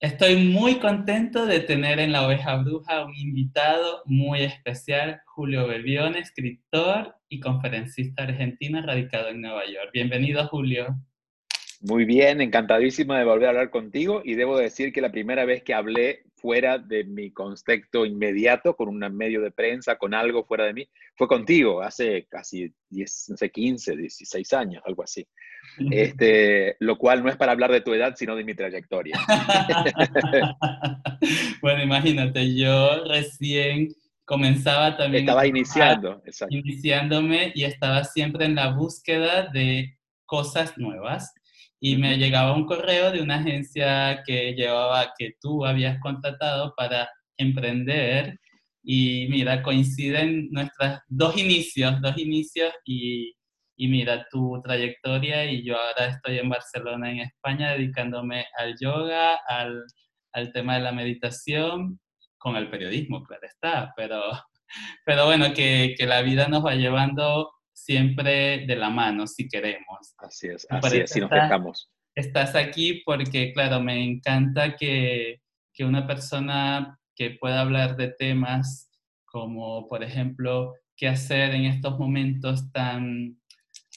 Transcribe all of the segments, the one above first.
Estoy muy contento de tener en la Oveja Bruja un invitado muy especial, Julio Bebione, escritor y conferencista argentino radicado en Nueva York. Bienvenido, Julio. Muy bien, encantadísimo de volver a hablar contigo y debo decir que la primera vez que hablé fuera de mi contexto inmediato, con un medio de prensa, con algo fuera de mí, fue contigo, hace casi 10, no sé, 15, 16 años, algo así. Este, lo cual no es para hablar de tu edad, sino de mi trayectoria. bueno, imagínate, yo recién comenzaba también. Estaba iniciando, exacto. Iniciándome y estaba siempre en la búsqueda de cosas nuevas y me llegaba un correo de una agencia que llevaba, que tú habías contratado para emprender. Y mira, coinciden nuestros dos inicios, dos inicios y, y, mira tu trayectoria. Y yo ahora estoy en Barcelona, en España, dedicándome al yoga, al, al tema de la meditación, con el periodismo, claro está, pero, pero bueno, que, que la vida nos va llevando siempre de la mano si queremos. Así es, así es, si nos dejamos. Estás aquí porque, claro, me encanta que, que una persona que pueda hablar de temas como, por ejemplo, qué hacer en estos momentos tan,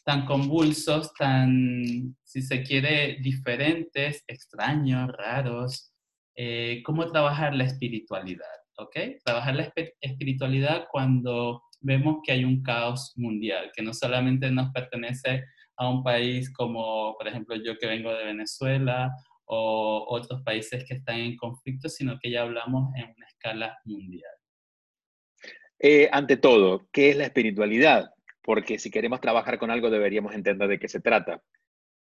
tan convulsos, tan, si se quiere, diferentes, extraños, raros, eh, cómo trabajar la espiritualidad, ¿ok? Trabajar la espiritualidad cuando vemos que hay un caos mundial, que no solamente nos pertenece a un país como, por ejemplo, yo que vengo de Venezuela o otros países que están en conflicto, sino que ya hablamos en una escala mundial. Eh, ante todo, ¿qué es la espiritualidad? Porque si queremos trabajar con algo deberíamos entender de qué se trata.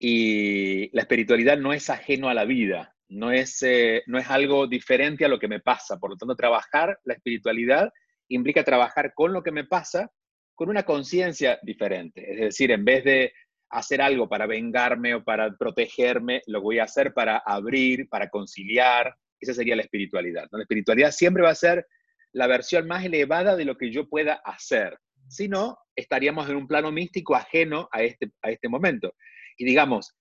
Y la espiritualidad no es ajeno a la vida, no es, eh, no es algo diferente a lo que me pasa. Por lo tanto, trabajar la espiritualidad implica trabajar con lo que me pasa con una conciencia diferente. Es decir, en vez de hacer algo para vengarme o para protegerme, lo voy a hacer para abrir, para conciliar. Esa sería la espiritualidad. La espiritualidad siempre va a ser la versión más elevada de lo que yo pueda hacer. Si no, estaríamos en un plano místico ajeno a este, a este momento. Y digamos,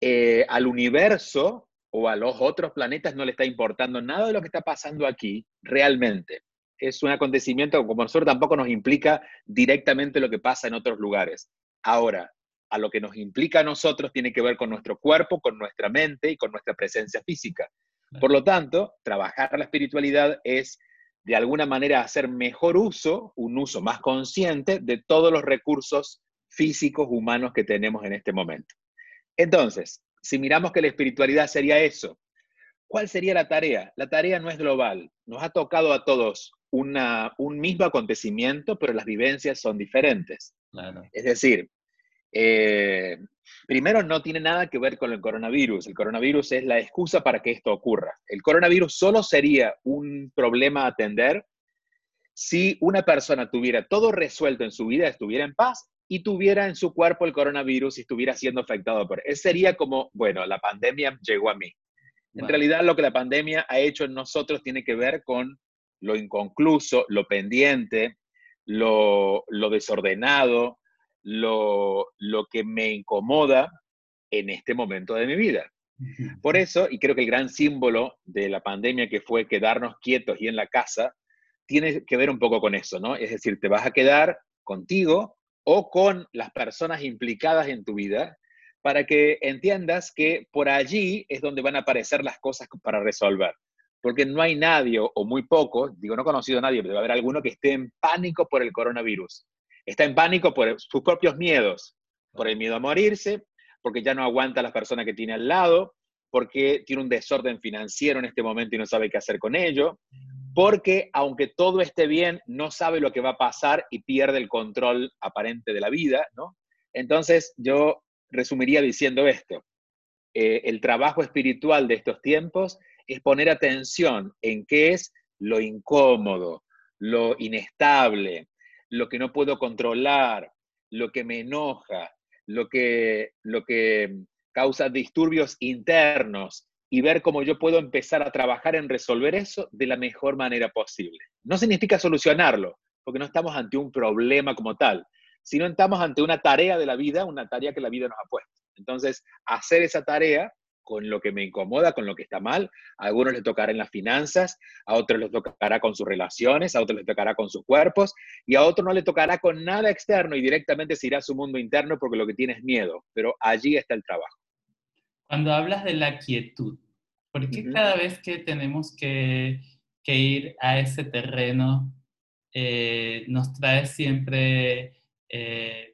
eh, al universo o a los otros planetas no le está importando nada de lo que está pasando aquí realmente es un acontecimiento que como nosotros tampoco nos implica directamente lo que pasa en otros lugares. Ahora, a lo que nos implica a nosotros tiene que ver con nuestro cuerpo, con nuestra mente y con nuestra presencia física. Por lo tanto, trabajar la espiritualidad es de alguna manera hacer mejor uso, un uso más consciente de todos los recursos físicos humanos que tenemos en este momento. Entonces, si miramos que la espiritualidad sería eso, ¿cuál sería la tarea? La tarea no es global, nos ha tocado a todos un mismo acontecimiento, pero las vivencias son diferentes. Es decir, eh, primero no tiene nada que ver con el coronavirus. El coronavirus es la excusa para que esto ocurra. El coronavirus solo sería un problema a atender si una persona tuviera todo resuelto en su vida, estuviera en paz y tuviera en su cuerpo el coronavirus y estuviera siendo afectado por él. Sería como, bueno, la pandemia llegó a mí. En realidad lo que la pandemia ha hecho en nosotros tiene que ver con lo inconcluso, lo pendiente, lo, desordenado, lo, lo que me incomoda en este momento de mi vida. Por eso, y creo que el gran símbolo de la pandemia que fue quedarnos quietos y en la casa, tiene que ver un poco con eso, ¿no? Es decir, te vas a quedar contigo o con las personas implicadas en tu vida para que entiendas que por allí es donde van a aparecer las cosas para resolver porque no hay nadie o muy poco, digo, no conocido a nadie, pero debe haber alguno que esté en pánico por el coronavirus. Está en pánico por sus propios miedos, por el miedo a morirse, porque ya no aguanta a las personas que tiene al lado, porque tiene un desorden financiero en este momento y no sabe qué hacer con ello, porque aunque todo esté bien, no sabe lo que va a pasar y pierde el control aparente de la vida, ¿no? Entonces, yo resumiría diciendo esto. Eh, el trabajo espiritual de estos tiempos es poner atención en qué es lo incómodo, lo inestable, lo que no puedo controlar, lo que me enoja, lo que, lo que causa disturbios internos y ver cómo yo puedo empezar a trabajar en resolver eso de la mejor manera posible. No significa solucionarlo, porque no estamos ante un problema como tal, sino estamos ante una tarea de la vida, una tarea que la vida nos ha puesto. Entonces, hacer esa tarea con lo que me incomoda, con lo que está mal. A algunos les tocará en las finanzas, a otros les tocará con sus relaciones, a otros les tocará con sus cuerpos y a otros no le tocará con nada externo y directamente se irá a su mundo interno porque lo que tiene es miedo. Pero allí está el trabajo. Cuando hablas de la quietud, ¿por qué cada vez que tenemos que, ir a ese terreno eh, nos trae siempre... Eh,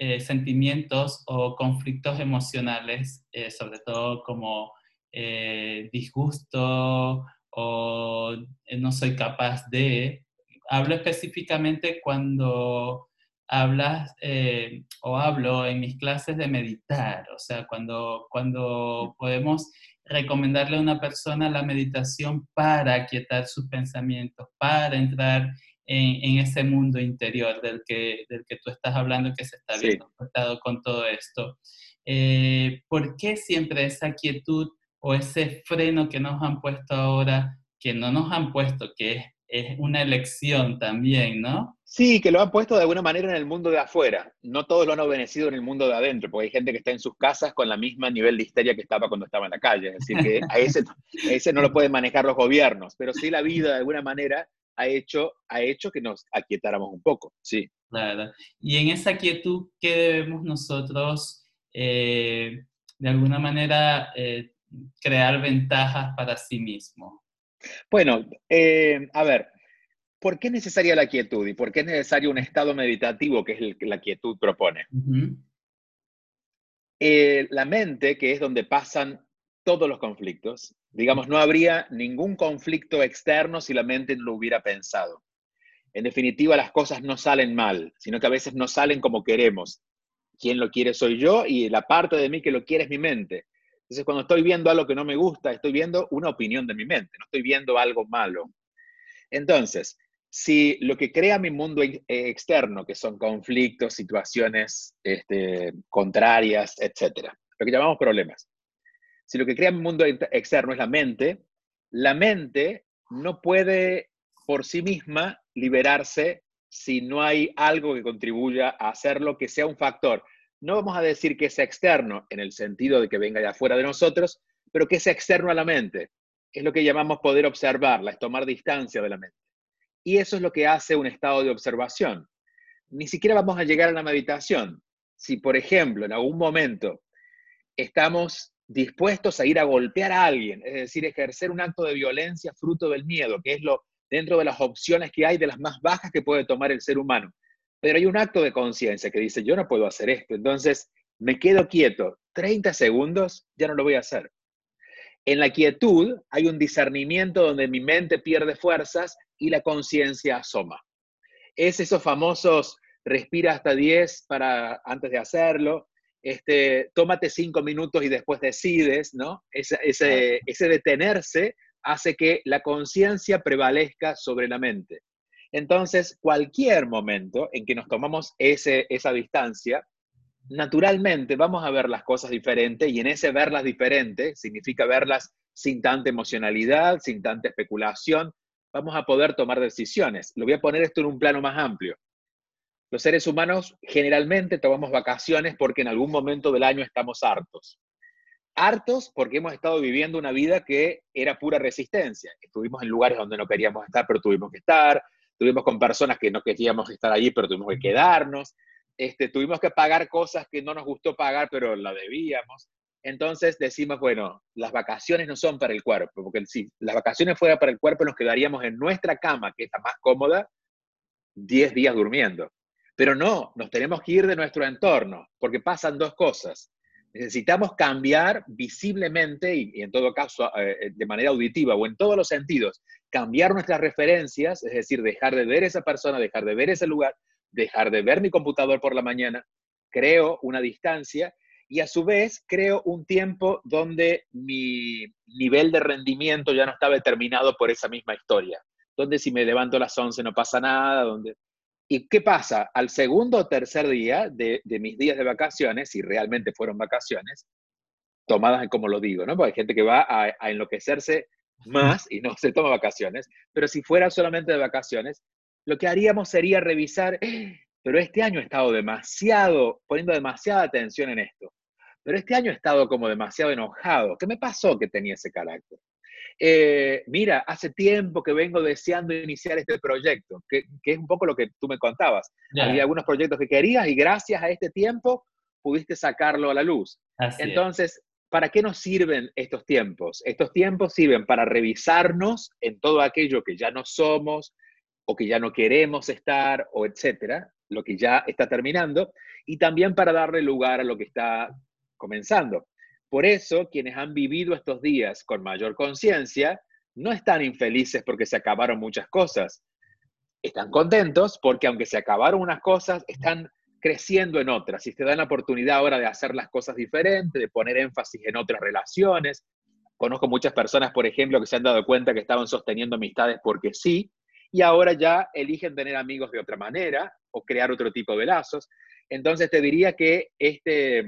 eh, sentimientos o conflictos emocionales, eh, sobre todo como eh, disgusto o no soy capaz de. Hablo específicamente cuando hablas o hablo en mis clases de meditar, o sea, cuando, cuando podemos recomendarle a una persona la meditación para aquietar sus pensamientos, para entrar en, ese mundo interior del que, del que tú estás hablando, que se está viendo con todo esto. Eh, ¿Por qué siempre esa quietud o ese freno que nos han puesto ahora, que no nos han puesto, que es, es una elección también, ¿no? Sí, que lo han puesto de alguna manera en el mundo de afuera. No todos lo han obedecido en el mundo de adentro, porque hay gente que está en sus casas con la misma nivel de histeria que estaba cuando estaba en la calle. Es decir, que a ese, a ese no lo pueden manejar los gobiernos, pero sí la vida de alguna manera ha hecho, ha hecho que nos aquietáramos un poco, sí. Claro. Y en esa quietud, ¿qué debemos nosotros, eh, de alguna manera, eh, crear ventajas para sí mismo? Bueno, eh, a ver, ¿por qué es necesaria la quietud y por qué es necesario un estado meditativo que es el que la quietud propone? la mente, que es donde pasan todos los conflictos, Digamos, no habría ningún conflicto externo si la mente no lo hubiera pensado. En definitiva, las cosas no salen mal, sino que a veces no salen como queremos. Quien lo quiere soy yo y la parte de mí que lo quiere es mi mente. Entonces, cuando estoy viendo algo que no me gusta, estoy viendo una opinión de mi mente, no estoy viendo algo malo. Entonces, si lo que crea mi mundo externo, que son conflictos, situaciones este, contrarias, etcétera, lo que llamamos problemas, si lo que crea mi mundo externo es la mente, la mente no puede por sí misma liberarse si no hay algo que contribuya a hacerlo que sea un factor. No vamos a decir que sea externo en el sentido de que venga de afuera de nosotros, pero que sea externo a la mente. Es lo que llamamos poder observarla, es tomar distancia de la mente. Y eso es lo que hace un estado de observación. Ni siquiera vamos a llegar a la meditación. Si, por ejemplo, en algún momento estamos dispuestos a ir a golpear a alguien, es decir, ejercer un acto de violencia fruto del miedo, que es lo dentro de las opciones que hay de las más bajas que puede tomar el ser humano. Pero hay un acto de conciencia que dice, yo no puedo hacer esto, entonces me quedo quieto 30 segundos, ya no lo voy a hacer. En la quietud hay un discernimiento donde mi mente pierde fuerzas y la conciencia asoma. Es esos famosos respira hasta 10 para antes de hacerlo, este, tómate cinco minutos y después decides, ¿no? Ese, ese, detenerse hace que la conciencia prevalezca sobre la mente. Entonces, cualquier momento en que nos tomamos ese, esa distancia, naturalmente vamos a ver las cosas diferentes y en ese verlas diferentes significa verlas sin tanta emocionalidad, sin tanta especulación, vamos a poder tomar decisiones. Lo voy a poner esto en un plano más amplio. Los seres humanos generalmente tomamos vacaciones porque en algún momento del año estamos hartos. Hartos porque hemos estado viviendo una vida que era pura resistencia. Estuvimos en lugares donde no queríamos estar, pero tuvimos que estar. Tuvimos con personas que no queríamos estar allí, pero tuvimos que quedarnos. Este, tuvimos que pagar cosas que no nos gustó pagar, pero la debíamos. Entonces decimos, bueno, las vacaciones no son para el cuerpo, porque si las vacaciones fueran para el cuerpo, nos quedaríamos en nuestra cama, que está más cómoda, 10 días durmiendo. Pero no, nos tenemos que ir de nuestro entorno, porque pasan dos cosas. Necesitamos cambiar visiblemente y, en todo caso eh, eh, de manera auditiva o en todos los sentidos, cambiar nuestras referencias, es decir, dejar de ver esa persona, dejar de ver ese lugar, dejar de ver mi computador por la mañana, creo una distancia y a su vez creo un tiempo donde mi nivel de rendimiento ya no está determinado por esa misma historia, donde si me levanto a las 11 no pasa nada, donde ¿Y qué pasa? Al segundo o tercer día de, mis días de vacaciones, si realmente fueron vacaciones, tomadas como lo digo, ¿no? Porque hay gente que va a, enloquecerse más y no se toma vacaciones, pero si fuera solamente de vacaciones, lo que haríamos sería revisar, pero este año he estado demasiado, poniendo demasiada atención en esto, pero este año he estado como demasiado enojado. ¿Qué me pasó que tenía ese carácter? Eh, mira, hace tiempo que vengo deseando iniciar este proyecto, que, es un poco lo que tú me contabas. Había algunos proyectos que querías y gracias a este tiempo pudiste sacarlo a la luz. Entonces, ¿para qué nos sirven estos tiempos? Estos tiempos sirven para revisarnos en todo aquello que ya no somos o que ya no queremos estar o etcétera, lo que ya está terminando, y también para darle lugar a lo que está comenzando. Por eso, quienes han vivido estos días con mayor conciencia no están infelices porque se acabaron muchas cosas. Están contentos porque aunque se acabaron unas cosas, están creciendo en otras y te dan la oportunidad ahora de hacer las cosas diferentes, de poner énfasis en otras relaciones. Conozco muchas personas, por ejemplo, que se han dado cuenta que estaban sosteniendo amistades porque sí, y ahora ya eligen tener amigos de otra manera o crear otro tipo de lazos. Entonces te diría que este,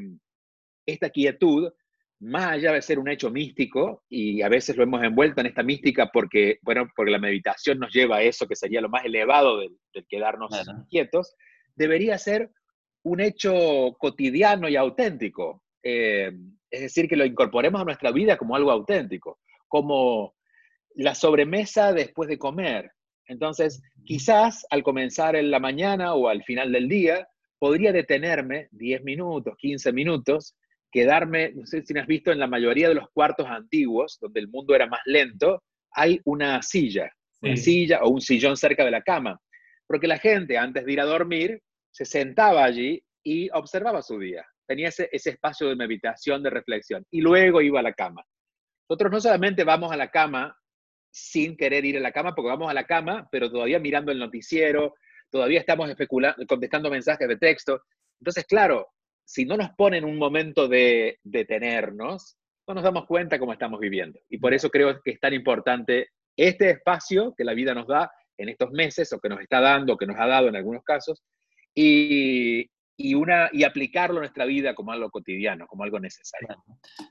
esta quietud más allá de ser un hecho místico, y a veces lo hemos envuelto en esta mística porque, bueno, porque la meditación nos lleva a eso que sería lo más elevado del, quedarnos quietos, debería ser un hecho cotidiano y auténtico. Eh, es decir, que lo incorporemos a nuestra vida como algo auténtico, como la sobremesa después de comer. Entonces, quizás al comenzar en la mañana o al final del día, podría detenerme 10 minutos, 15 minutos quedarme, no sé si has visto en la mayoría de los cuartos antiguos, donde el mundo era más lento, hay una silla, una silla o un sillón cerca de la cama, porque la gente antes de ir a dormir se sentaba allí y observaba su día, tenía ese, ese espacio de meditación, de reflexión, y luego iba a la cama. Nosotros no solamente vamos a la cama sin querer ir a la cama, porque vamos a la cama, pero todavía mirando el noticiero, todavía estamos especulando, contestando mensajes de texto. Entonces, claro, si no nos ponen un momento de detenernos, no nos damos cuenta cómo estamos viviendo. Y por eso creo que es tan importante este espacio que la vida nos da en estos meses, o que nos está dando, o que nos ha dado en algunos casos, y, una, y aplicarlo a nuestra vida como algo cotidiano, como algo necesario.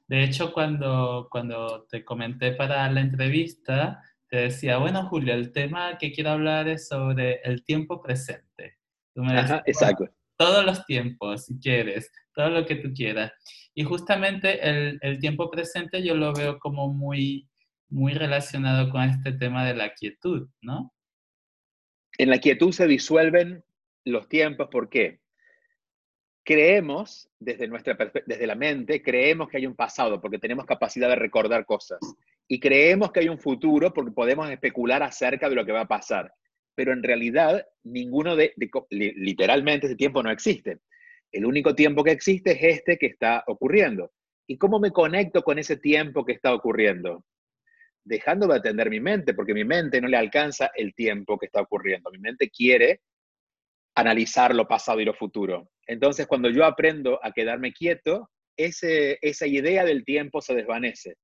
De hecho, cuando, cuando te comenté para la entrevista, te decía, bueno, Julio, el tema que quiero hablar es sobre el tiempo presente. Ajá, exacto todos los tiempos, si quieres, todo lo que tú quieras. Y justamente el, tiempo presente yo lo veo como muy, muy relacionado con este tema de la quietud, ¿no? En la quietud se disuelven los tiempos, ¿por qué? Creemos, desde, nuestra, desde la mente, creemos que hay un pasado porque tenemos capacidad de recordar cosas. Y creemos que hay un futuro porque podemos especular acerca de lo que va a pasar pero en realidad ninguno de, literalmente ese tiempo no existe. El único tiempo que existe es este que está ocurriendo. ¿Y cómo me conecto con ese tiempo que está ocurriendo? Dejando de atender mi mente, porque mi mente no le alcanza el tiempo que está ocurriendo. Mi mente quiere analizar lo pasado y lo futuro. Entonces, cuando yo aprendo a quedarme quieto, ese, esa idea del tiempo se desvanece.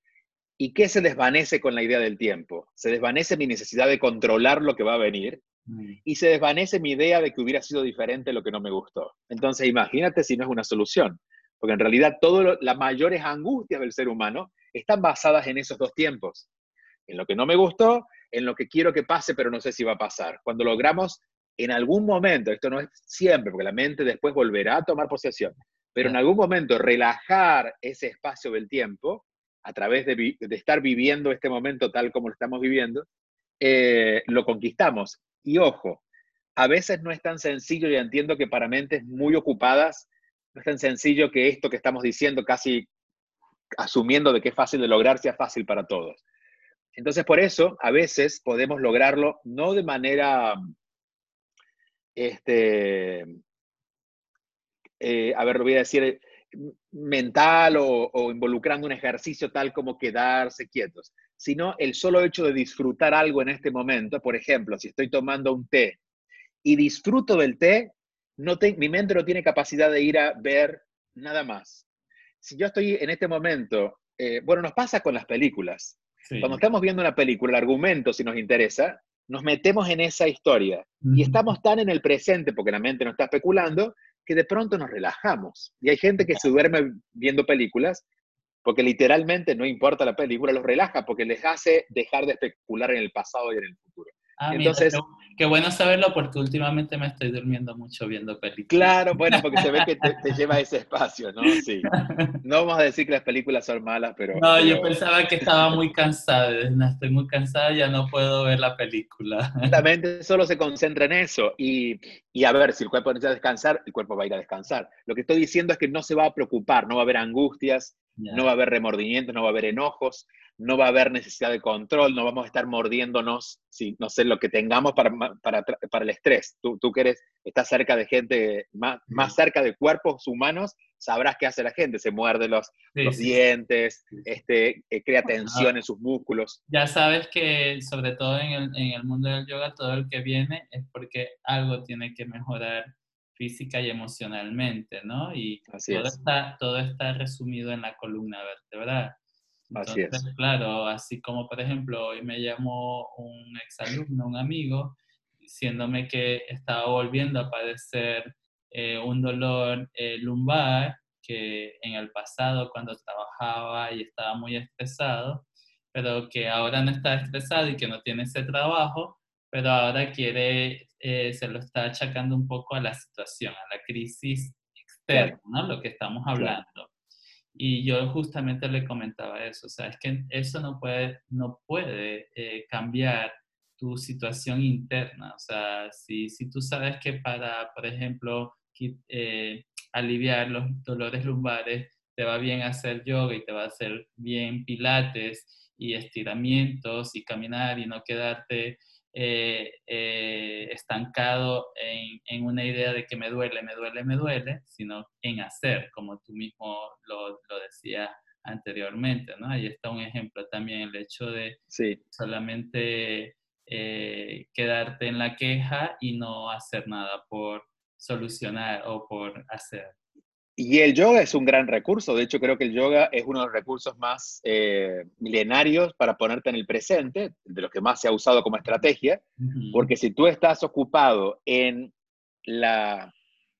¿Y qué se desvanece con la idea del tiempo? Se desvanece mi necesidad de controlar lo que va a venir mm. y se desvanece mi idea de que hubiera sido diferente lo que no me gustó. Entonces, imagínate si no es una solución, porque en realidad todas las mayores angustias del ser humano están basadas en esos dos tiempos, en lo que no me gustó, en lo que quiero que pase, pero no sé si va a pasar. Cuando logramos en algún momento, esto no es siempre, porque la mente después volverá a tomar posesión, pero en algún momento relajar ese espacio del tiempo, a través de, estar viviendo este momento tal como lo estamos viviendo, eh, lo conquistamos. Y ojo, a veces no es tan sencillo, y entiendo que para mentes muy ocupadas, no es tan sencillo que esto que estamos diciendo, casi asumiendo de que es fácil de lograr, sea fácil para todos. Entonces, por eso, a veces podemos lograrlo no de manera, este, eh, a ver, lo voy a decir, mental o, involucrando un ejercicio tal como quedarse quietos, sino el solo hecho de disfrutar algo en este momento. Por ejemplo, si estoy tomando un té y disfruto del té, no mi mente no tiene capacidad de ir a ver nada más. Si yo estoy en este momento, eh, bueno, nos pasa con las películas. Cuando estamos viendo una película, el argumento, si nos interesa, nos metemos en esa historia y estamos tan en el presente porque la mente no está especulando que de pronto nos relajamos. Y hay gente que se duerme viendo películas porque literalmente no importa la película, los relaja porque les hace dejar de especular en el pasado y en el futuro. Ah, Entonces, qué, bueno saberlo porque últimamente me estoy durmiendo mucho viendo películas. Claro, bueno, porque se ve que te, lleva a ese espacio, ¿no? Sí. No vamos a decir que las películas son malas, pero... No, yo pensaba que estaba muy cansada, estoy muy cansada, ya no puedo ver la película. La mente solo se concentra en eso y, y a ver, si el cuerpo necesita descansar, el cuerpo va a ir a descansar. Lo que estoy diciendo es que no se va a preocupar, no va a haber angustias, no va a haber remordimientos, no va a haber enojos, no va a haber necesidad de control, no vamos a estar mordiéndonos, si, no sé, lo que tengamos para, para, para el estrés. Tú, tú que eres, estás cerca de gente, más, más cerca de cuerpos humanos, sabrás qué hace la gente, se muerde los, los dientes, este, eh, crea tensión en sus músculos. Ya sabes que sobre todo en el, en el mundo del yoga, todo el que viene es porque algo tiene que mejorar física y emocionalmente, ¿no? Y todo, Está, todo está resumido en la columna vertebral. Entonces, así es. claro, así como por ejemplo hoy me llamó un exalumno, un amigo, diciéndome que estaba volviendo a padecer eh, un dolor eh, lumbar que en el pasado cuando trabajaba y estaba muy estresado, pero que ahora no está estresado y que no tiene ese trabajo, pero ahora quiere, eh, se lo está achacando un poco a la situación, a la crisis externa, ¿no? Lo que estamos hablando. Y yo justamente le comentaba eso, o sea, es que eso no puede, no puede eh, cambiar tu situación interna, o sea, si, si tú sabes que para, por ejemplo, eh, aliviar los dolores lumbares, te va bien hacer yoga y te va a hacer bien pilates y estiramientos y caminar y no quedarte eh, eh, estancado en, en, una idea de que me duele, me duele, me duele, sino en hacer, como tú mismo lo, lo decías anteriormente, ¿no? Ahí está un ejemplo también, el hecho de solamente eh, quedarte en la queja y no hacer nada por solucionar o por hacer. Y el yoga es un gran recurso, de hecho creo que el yoga es uno de los recursos más eh, milenarios para ponerte en el presente, de los que más se ha usado como estrategia, porque si tú estás ocupado en la,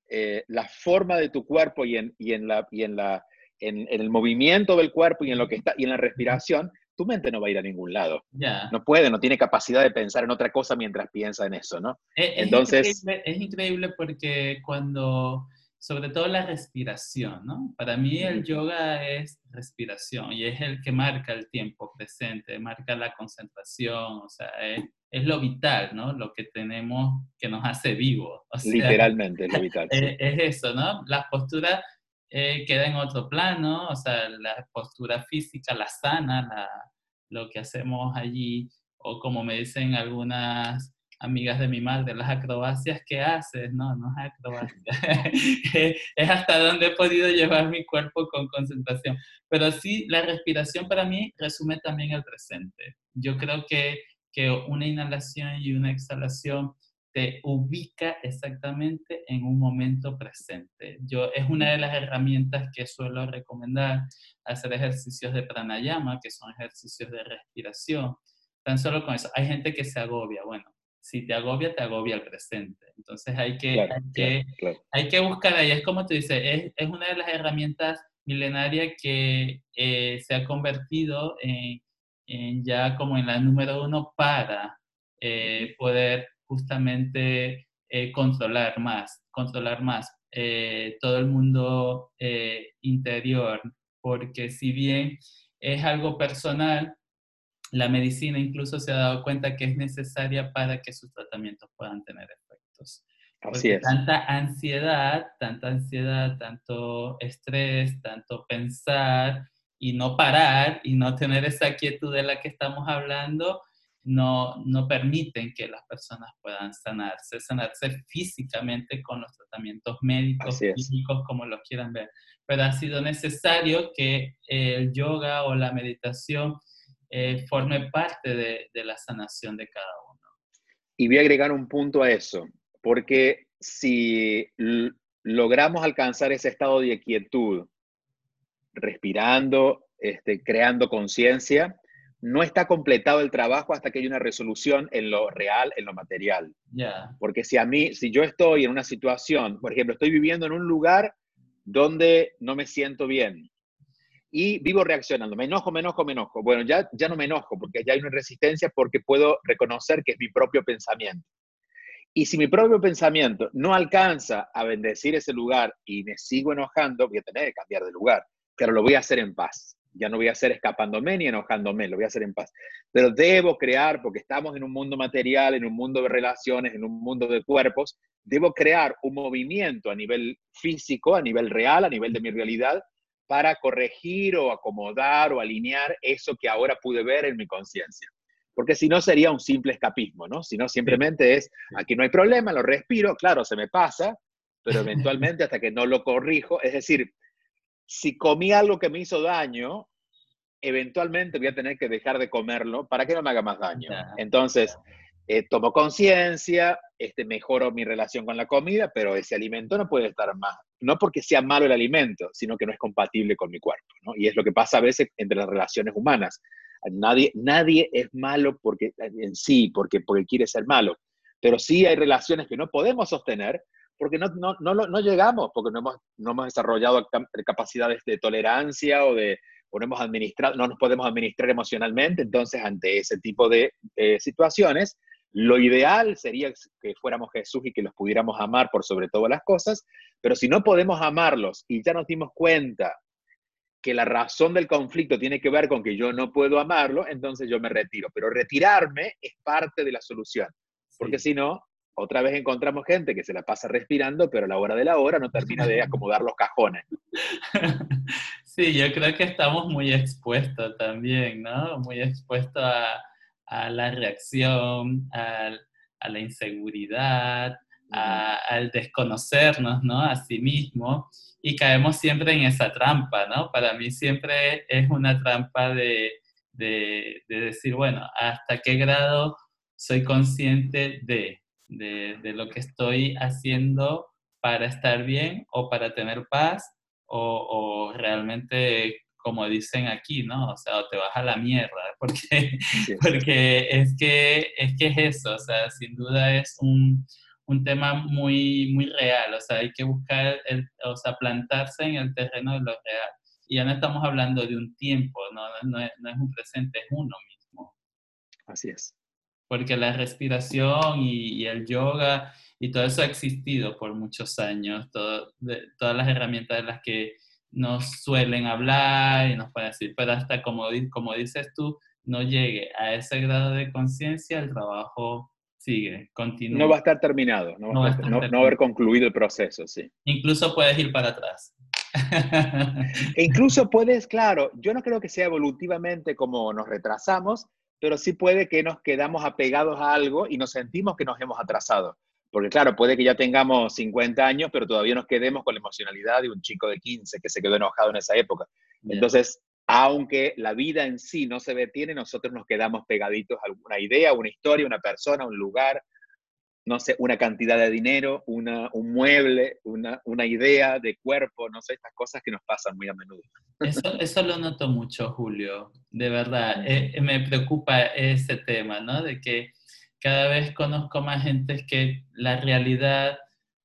eh, la forma de tu cuerpo y en, y en, la, y en, la, en, el movimiento del cuerpo y en, lo que está, y en la respiración, tu mente no va a ir a ningún lado. No puede, no tiene capacidad de pensar en otra cosa mientras piensa en eso, ¿no? Es, Entonces... es increíble porque cuando sobre todo la respiración, ¿no? Para mí el yoga es respiración y es el que marca el tiempo presente, marca la concentración, o sea, es, lo vital, ¿no? Lo que tenemos que nos hace vivos. Literalmente, es lo vital. Es, eso, ¿no? Las posturas eh, quedan en otro plano, o sea, la postura física, la sana, la, lo que hacemos allí, o como me dicen algunas amigas de mi madre, las acrobacias que haces, no, no es acrobacia, es hasta donde he podido llevar mi cuerpo con concentración. Pero sí, la respiración para mí resume también el presente. Yo creo que, que una inhalación y una exhalación te ubica exactamente en un momento presente. Yo, es una de las herramientas que suelo recomendar, hacer ejercicios de pranayama, que son ejercicios de respiración. Tan solo con eso, hay gente que se agobia. Bueno, si te agobia, te agobia el presente. Entonces hay que, hay, que hay que buscar ahí, es como tú dices, es, es una de las herramientas milenarias que eh, se ha convertido en, en, ya como en la número uno para eh, poder justamente eh, controlar más, controlar más todo el mundo interior, porque si bien es algo personal, la medicina incluso se ha dado cuenta que es necesaria para que sus tratamientos puedan tener efectos. Así es. Tanta ansiedad, tanta ansiedad, tanto estrés, tanto pensar y no parar y no tener esa quietud de la que estamos hablando, no, no permiten que las personas puedan sanarse, sanarse físicamente con los tratamientos médicos, físicos, como los quieran ver. Pero ha sido necesario que el yoga o la meditación eh, forme parte de, de la sanación de cada uno. Y voy a agregar un punto a eso, porque si logramos alcanzar ese estado de quietud, respirando, este, creando conciencia, no está completado el trabajo hasta que hay una resolución en lo real, en lo material. Porque si a mí, si yo estoy en una situación, por ejemplo, estoy viviendo en un lugar donde no me siento bien, y vivo reaccionando. Me enojo, me enojo, me enojo. Bueno, ya, ya no me enojo porque ya hay una resistencia porque puedo reconocer que es mi propio pensamiento. Y si mi propio pensamiento no alcanza a bendecir ese lugar y me sigo enojando, voy a tener que cambiar de lugar, pero lo voy a hacer en paz. Ya no voy a hacer escapándome ni enojándome, lo voy a hacer en paz. Pero debo crear, porque estamos en un mundo material, en un mundo de relaciones, en un mundo de cuerpos, debo crear un movimiento a nivel físico, a nivel real, a nivel de mi realidad, para corregir o acomodar o alinear eso que ahora pude ver en mi conciencia. Porque si no sería un simple escapismo, ¿no? Si no, simplemente es, aquí no hay problema, lo respiro, claro, se me pasa, pero eventualmente hasta que no lo corrijo, es decir, si comí algo que me hizo daño, eventualmente voy a tener que dejar de comerlo para que no me haga más daño. Entonces, eh, tomo conciencia, este, mejoro mi relación con la comida, pero ese alimento no puede estar más, no porque sea malo el alimento, sino que no es compatible con mi cuerpo, ¿no? Y es lo que pasa a veces entre las relaciones humanas. Nadie, nadie es malo porque, en sí, porque, porque quiere ser malo. Pero sí hay relaciones que no podemos sostener porque no, no, no, no llegamos, porque no hemos, no hemos desarrollado capacidades de tolerancia o de o no, hemos administrado, no nos podemos administrar emocionalmente. Entonces, ante ese tipo de situaciones, lo ideal sería que fuéramos Jesús y que los pudiéramos amar por sobre todas las cosas, pero si no podemos amarlos y ya nos dimos cuenta que la razón del conflicto tiene que ver con que yo no puedo amarlo, entonces yo me retiro. Pero retirarme es parte de la solución, porque si no, otra vez encontramos gente que se la pasa respirando, pero a la hora de la hora no termina de acomodar los cajones. Sí, yo creo que estamos muy expuestos también, ¿no? Muy expuestos a, la reacción, a, la inseguridad, al desconocernos, ¿no? A sí mismo y caemos siempre en esa trampa, ¿no? Para mí siempre es una trampa de, de, decir, bueno, ¿hasta qué grado soy consciente de, de, lo que estoy haciendo para estar bien o para tener paz o, o, realmente, como dicen aquí, ¿no? O sea, o te vas a la mierda, porque, porque es, que, es que es eso, o sea, sin duda es un un tema muy, muy real, o sea, hay que buscar, el, o sea, plantarse en el terreno de lo real. Y ya no estamos hablando de un tiempo, no, no, es, no es un presente, es uno mismo. Así es. Porque la respiración y, el yoga y todo eso ha existido por muchos años, todo, de, todas las herramientas de las que nos suelen hablar y nos pueden decir, pero hasta como, como dices tú, no llegue a ese grado de conciencia, el trabajo sigue, continúa. No va a estar terminado, no va, a, haber concluido el proceso, sí. Incluso puedes ir para atrás. e incluso puedes, claro, yo no creo que sea evolutivamente como nos retrasamos, pero sí puede que nos quedamos apegados a algo y nos sentimos que nos hemos atrasado. Porque claro, puede que ya tengamos 50 años, pero todavía nos quedemos con la emocionalidad de un chico de 15 que se quedó enojado en esa época. Entonces, aunque la vida en sí no se detiene, nosotros nos quedamos pegaditos a alguna idea, una historia, una persona, un lugar, no sé, una cantidad de dinero, una, un mueble, una, una, idea de cuerpo, no sé, estas cosas que nos pasan muy a menudo. Eso, eso lo noto mucho, Julio, de verdad. Eh, me preocupa ese tema, ¿no? De que cada vez conozco más gente que la realidad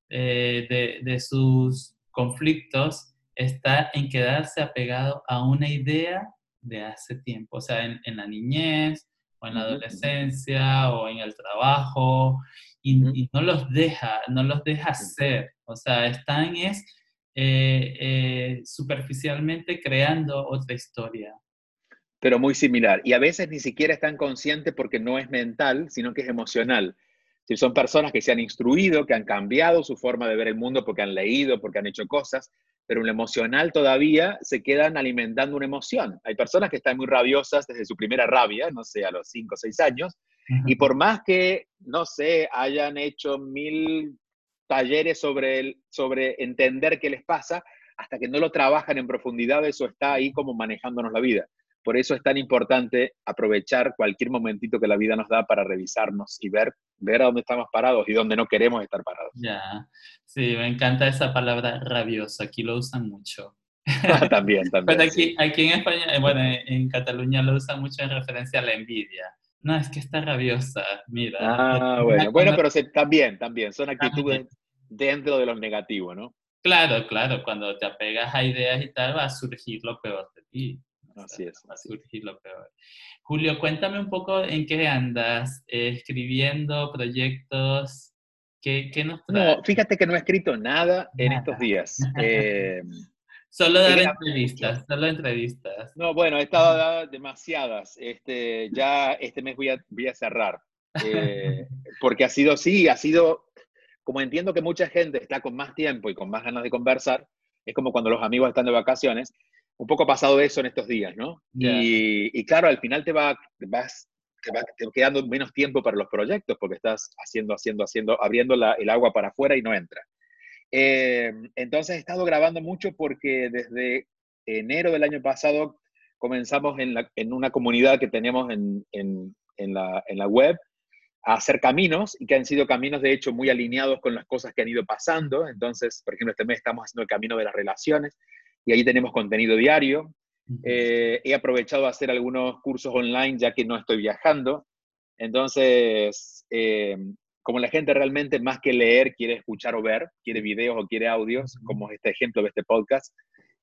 eh, de, de sus conflictos está en quedarse apegado a una idea de hace tiempo, o sea, en, la niñez o en la adolescencia o en el trabajo, y, no los deja, no los deja ser, o sea, están es eh, eh, superficialmente creando otra historia. Pero muy similar, y a veces ni siquiera están conscientes porque no es mental, sino que es emocional. Si son personas que se han instruido, que han cambiado su forma de ver el mundo porque han leído, porque han hecho cosas, pero en lo emocional todavía se quedan alimentando una emoción. Hay personas que están muy rabiosas desde su primera rabia, no sé, a los 5 o 6 años, y por más que, no sé, hayan hecho mil talleres sobre, el, sobre entender qué les pasa, hasta que no lo trabajan en profundidad, eso está ahí como manejándonos la vida. Por eso es tan importante aprovechar cualquier momentito que la vida nos da para revisarnos y ver, ver a dónde estamos parados y dónde no queremos estar parados. Ya, sí, me encanta esa palabra rabiosa, aquí lo usan mucho. también, también. Pero aquí, aquí en España, eh, bueno, en Cataluña lo usan mucho en referencia a la envidia. No, es que está rabiosa, mira. Ah, bueno, bueno, pero también, también, son actitudes dentro de lo negativo, ¿no? Claro, claro, cuando te apegas a ideas y tal, va a surgir lo peor de ti. Así es. Va a surgir lo peor. Julio, cuéntame un poco en qué andas, eh, escribiendo proyectos, ¿qué, qué nos trae? No, fíjate que no he escrito nada, en estos días. Eh, solo dar entrevistas, solo entrevistas. No, bueno, he estado demasiadas. Este, ya este mes voy a, voy a cerrar. Eh, porque ha sido, sí, ha sido, como entiendo que mucha gente está con más tiempo y con más ganas de conversar, es como cuando los amigos están de vacaciones, un poco pasado eso en estos días, ¿no? Y, claro, al final te va, vas, te va quedando menos tiempo para los proyectos porque estás haciendo, haciendo, haciendo, abriendo el agua para afuera y no entra. Eh, entonces he estado grabando mucho porque desde enero del año pasado comenzamos en, en una comunidad que tenemos en, en, en, la, en la web a hacer caminos y que han sido caminos de hecho muy alineados con las cosas que han ido pasando. Entonces, por ejemplo, este mes estamos haciendo el camino de las relaciones y ahí tenemos contenido diario. Eh, he aprovechado a hacer algunos cursos online ya que no estoy viajando. Entonces, eh, como la gente realmente más que leer quiere escuchar o ver, quiere videos o quiere audios, como este ejemplo de este podcast,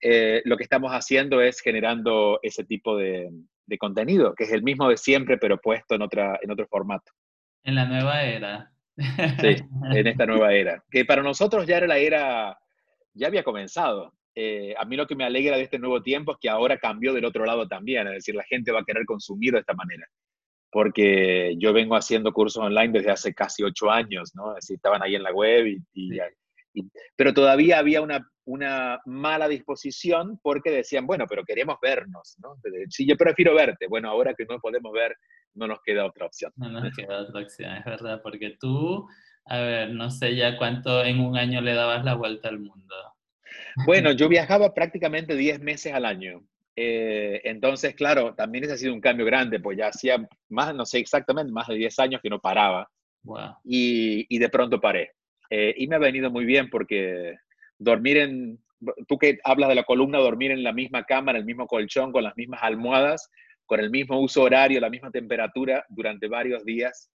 eh, lo que estamos haciendo es generando ese tipo de, de, contenido, que es el mismo de siempre, pero puesto en, otra, en otro formato. En la nueva era. Sí, en esta nueva era. Que para nosotros ya era la era, ya había comenzado. Eh, a mí lo que me alegra de este nuevo tiempo es que ahora cambió del otro lado también, es decir, la gente va a querer consumir de esta manera, porque yo vengo haciendo cursos online desde hace casi ocho años, ¿no? Decir, estaban ahí en la web, y, pero todavía había una, una mala disposición porque decían, bueno, pero queremos vernos, ¿no? Sí, yo prefiero verte. Bueno, ahora que no podemos ver, no nos queda otra opción. No nos queda otra opción, es verdad, porque tú, a ver, no sé ya cuánto en un año le dabas la vuelta al mundo. Bueno, yo viajaba prácticamente 10 meses al año. Eh, entonces, claro, también ese ha sido un cambio grande, pues ya hacía más, no sé exactamente, más de 10 años que no paraba. Y, y, de pronto paré. Eh, y me ha venido muy bien porque dormir en, tú que hablas de la columna, dormir en la misma cama, en el mismo colchón, con las mismas almohadas, con el mismo uso horario, la misma temperatura durante varios días,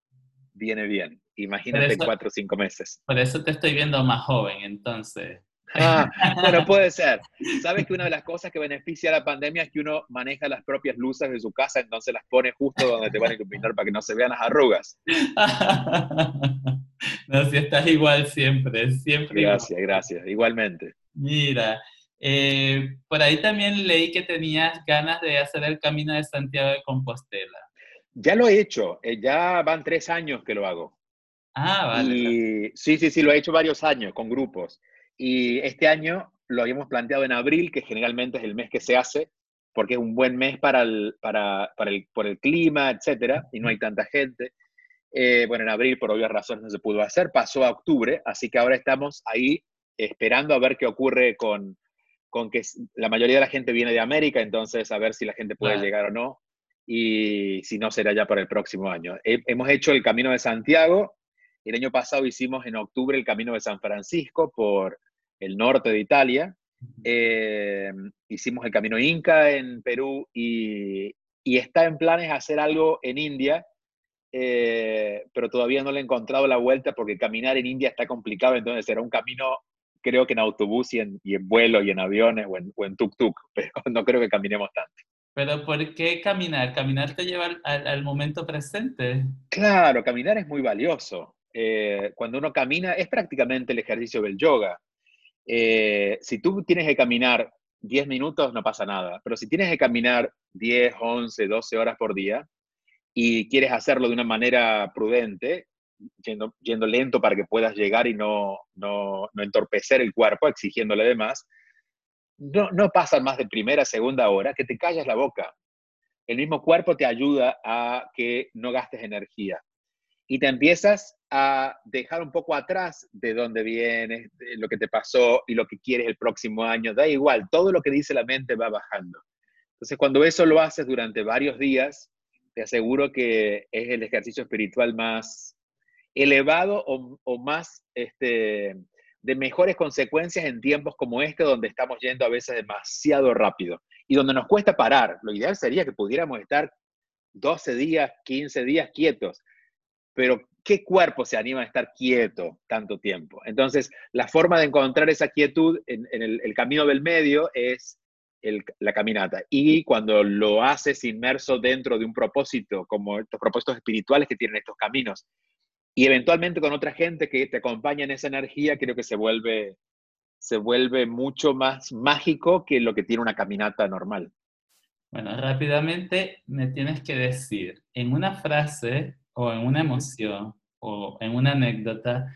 viene bien. Imagínate cuatro o cinco meses. Por eso te estoy viendo más joven, entonces. Ah, bueno, puede ser. Sabes que una de las cosas que beneficia a la pandemia es que uno maneja las propias luces de su casa, entonces las pone justo donde te van a iluminar para que no se vean las arrugas. No, si estás igual siempre, siempre. Gracias, gracias, igualmente. Mira, eh, por ahí también leí que tenías ganas de hacer el camino de Santiago de Compostela. Ya lo he hecho, eh, ya van tres años que lo hago. Ah, vale. sí, sí, sí, lo he hecho varios años con grupos. Y este año lo habíamos planteado en abril, que generalmente es el mes que se hace, porque es un buen mes para el, para, para el, por el clima, etcétera, y no hay tanta gente. Eh, bueno, en abril, por obvias razones, no se pudo hacer, pasó a octubre, así que ahora estamos ahí esperando a ver qué ocurre con, con que la mayoría de la gente viene de América, entonces a ver si la gente puede llegar o no, y si no, será ya para el próximo año. hemos hecho el Camino de Santiago, el año pasado hicimos en octubre el Camino de San Francisco por el norte de Italia. Eh, hicimos el Camino Inca en Perú y, está en planes hacer algo en India, eh, pero todavía no le he encontrado la vuelta porque caminar en India está complicado, entonces será un camino creo que en autobús y en, vuelo y en aviones o en, o en tuk-tuk, pero no creo que caminemos tanto. Pero ¿por qué caminar? ¿Caminar te lleva al momento presente? Claro, caminar es muy valioso. Eh, cuando uno camina, es prácticamente el ejercicio del yoga. Eh, si tú tienes que caminar 10 minutos, no pasa nada, pero si tienes que caminar 10, 11, 12 horas por día y quieres hacerlo de una manera prudente, yendo, lento para que puedas llegar y no, no, no entorpecer el cuerpo, exigiéndole de más, no, no pasa más de primera, segunda hora que te callas la boca. El mismo cuerpo te ayuda a que no gastes energía y te empiezas a dejar un poco atrás de dónde vienes, lo que te pasó y lo que quieres el próximo año. Da igual, todo lo que dice la mente va bajando. Entonces, cuando eso lo haces durante varios días, te aseguro que es el ejercicio espiritual más elevado o, más este, de mejores consecuencias en tiempos como este, donde estamos yendo a veces demasiado rápido y donde nos cuesta parar. Lo ideal sería que pudiéramos estar 12 días, 15 días quietos pero ¿qué cuerpo se anima a estar quieto tanto tiempo? Entonces, la forma de encontrar esa quietud en, el, camino del medio es la caminata. Y cuando lo haces inmerso dentro de un propósito, como estos propósitos espirituales que tienen estos caminos, y eventualmente con otra gente que te acompaña en esa energía, creo que se vuelve, se vuelve mucho más mágico que lo que tiene una caminata normal. Bueno, rápidamente me tienes que decir en una frase o en una emoción o en una anécdota,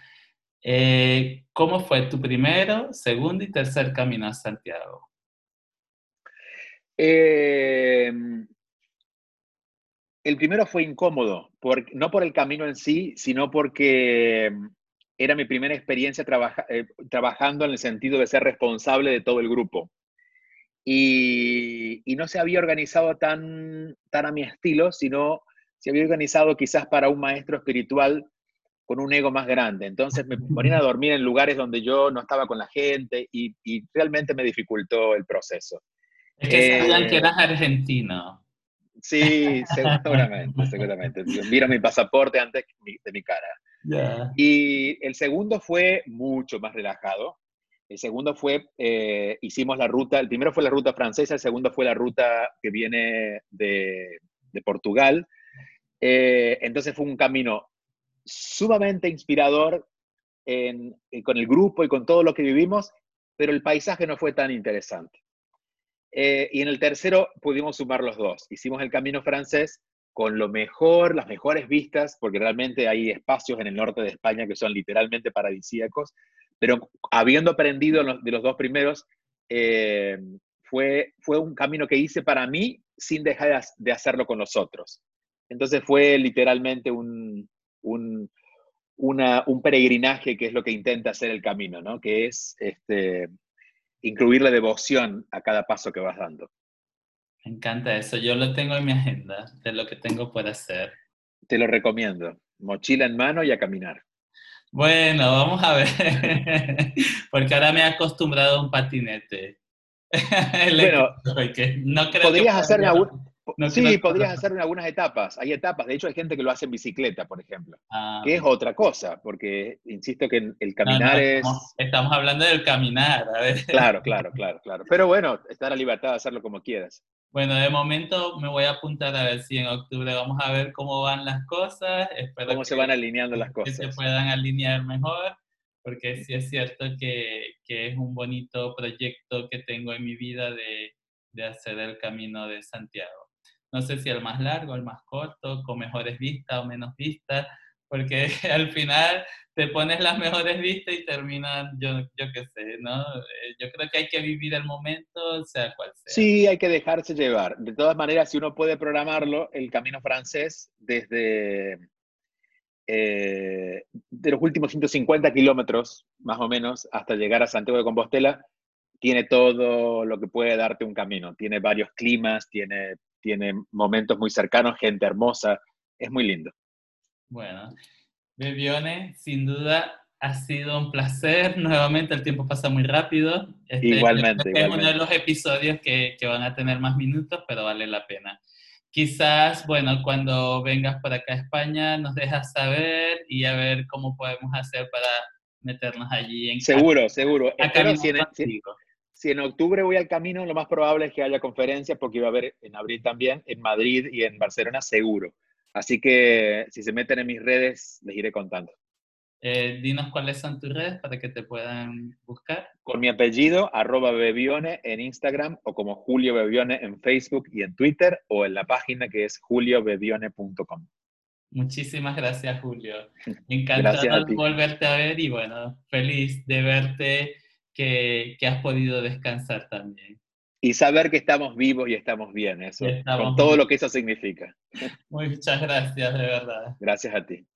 eh, ¿cómo fue tu primero, segundo y tercer camino a Santiago? Em, el primero fue incómodo, no por el camino en sí, sino porque era mi primera experiencia eh, trabajando en el sentido de ser responsable de todo el grupo y, no se había organizado tan, tan a mi estilo, sino se había organizado quizás para un maestro espiritual con un ego más grande. Entonces me ponían a dormir en lugares donde yo no estaba con la gente y, realmente me dificultó el proceso. Es que sabían que eh, eras argentino. Sí, seguramente, seguramente. Mira mi pasaporte antes de mi cara. Y el segundo fue mucho más relajado. El segundo fue, eh, hicimos la ruta, el primero fue la ruta francesa, el segundo fue la ruta que viene de, Portugal. Eh, entonces fue un camino sumamente inspirador con el grupo y con todo lo que vivimos, pero el paisaje no fue tan interesante. Eh, y en el tercero pudimos sumar los dos. Hicimos el camino francés con lo mejor, las mejores vistas, porque realmente hay espacios en el norte de España que son literalmente paradisíacos, pero habiendo aprendido de los dos primeros, eh, fue, fue un camino que hice para mí sin dejar de hacerlo con los otros. Entonces fue literalmente un, un, un peregrinaje que es lo que intenta hacer el camino, ¿no? que es este, incluir la devoción a cada paso que vas dando. Me encanta eso, yo lo tengo en mi agenda de lo que tengo por hacer. Te lo recomiendo, mochila en mano y a caminar. Bueno, vamos a ver, porque ahora me he acostumbrado a un patinete. bueno, no creo podrías hacer sí, podrías hacer en algunas etapas. Hay etapas. De hecho, hay gente que lo hace en bicicleta, por ejemplo. Ah, que es otra cosa, porque insisto que el caminar es. Estamos, hablando del caminar. A ver. Claro, claro, claro, claro. Pero bueno, está la libertad de hacerlo como quieras. Bueno, de momento me voy a apuntar a ver si en octubre vamos a ver cómo van las cosas. Espero cómo se van alineando las cosas. Que se puedan alinear mejor, porque sí es cierto que, que, es un bonito proyecto que tengo en mi vida de, de hacer el camino de Santiago. No sé si el más largo, el más corto, con mejores vistas o menos vistas, porque al final te pones las mejores vistas y terminan, yo, yo qué sé, ¿no? Eh, yo creo que hay que vivir el momento, sea cual sea. Sí, hay que dejarse llevar. De todas maneras, si uno puede programarlo, el camino francés desde eh, de los últimos 150 kilómetros, más o menos, hasta llegar a Santiago de Compostela, tiene todo lo que puede darte un camino. Tiene varios climas, tiene, tiene momentos muy cercanos, gente hermosa, es muy lindo. Bueno, Bebione, sin duda ha sido un placer. Nuevamente el tiempo pasa muy rápido. Este, igualmente, Es uno de los episodios que, que, van a tener más minutos, pero vale la pena. Quizás, bueno, cuando vengas para acá a España nos dejas saber y a ver cómo podemos hacer para meternos allí en Seguro, seguro. si, en, si, si en octubre voy al camino, lo más probable es que haya conferencias porque iba a haber en abril también, en Madrid y en Barcelona seguro. Así que si se meten en mis redes, les iré contando. Eh, dinos cuáles son tus redes para que te puedan buscar. Con mi apellido, arroba Bebione en Instagram o como Julio Bebione en Facebook y en Twitter o en la página que es juliobebione.com. Muchísimas gracias, Julio. Encantado de volverte a ver y bueno, feliz de verte que, que has podido descansar también y saber que estamos vivos y estamos bien, eso, con todo lo que eso significa. Muchas gracias, de verdad. Gracias a ti.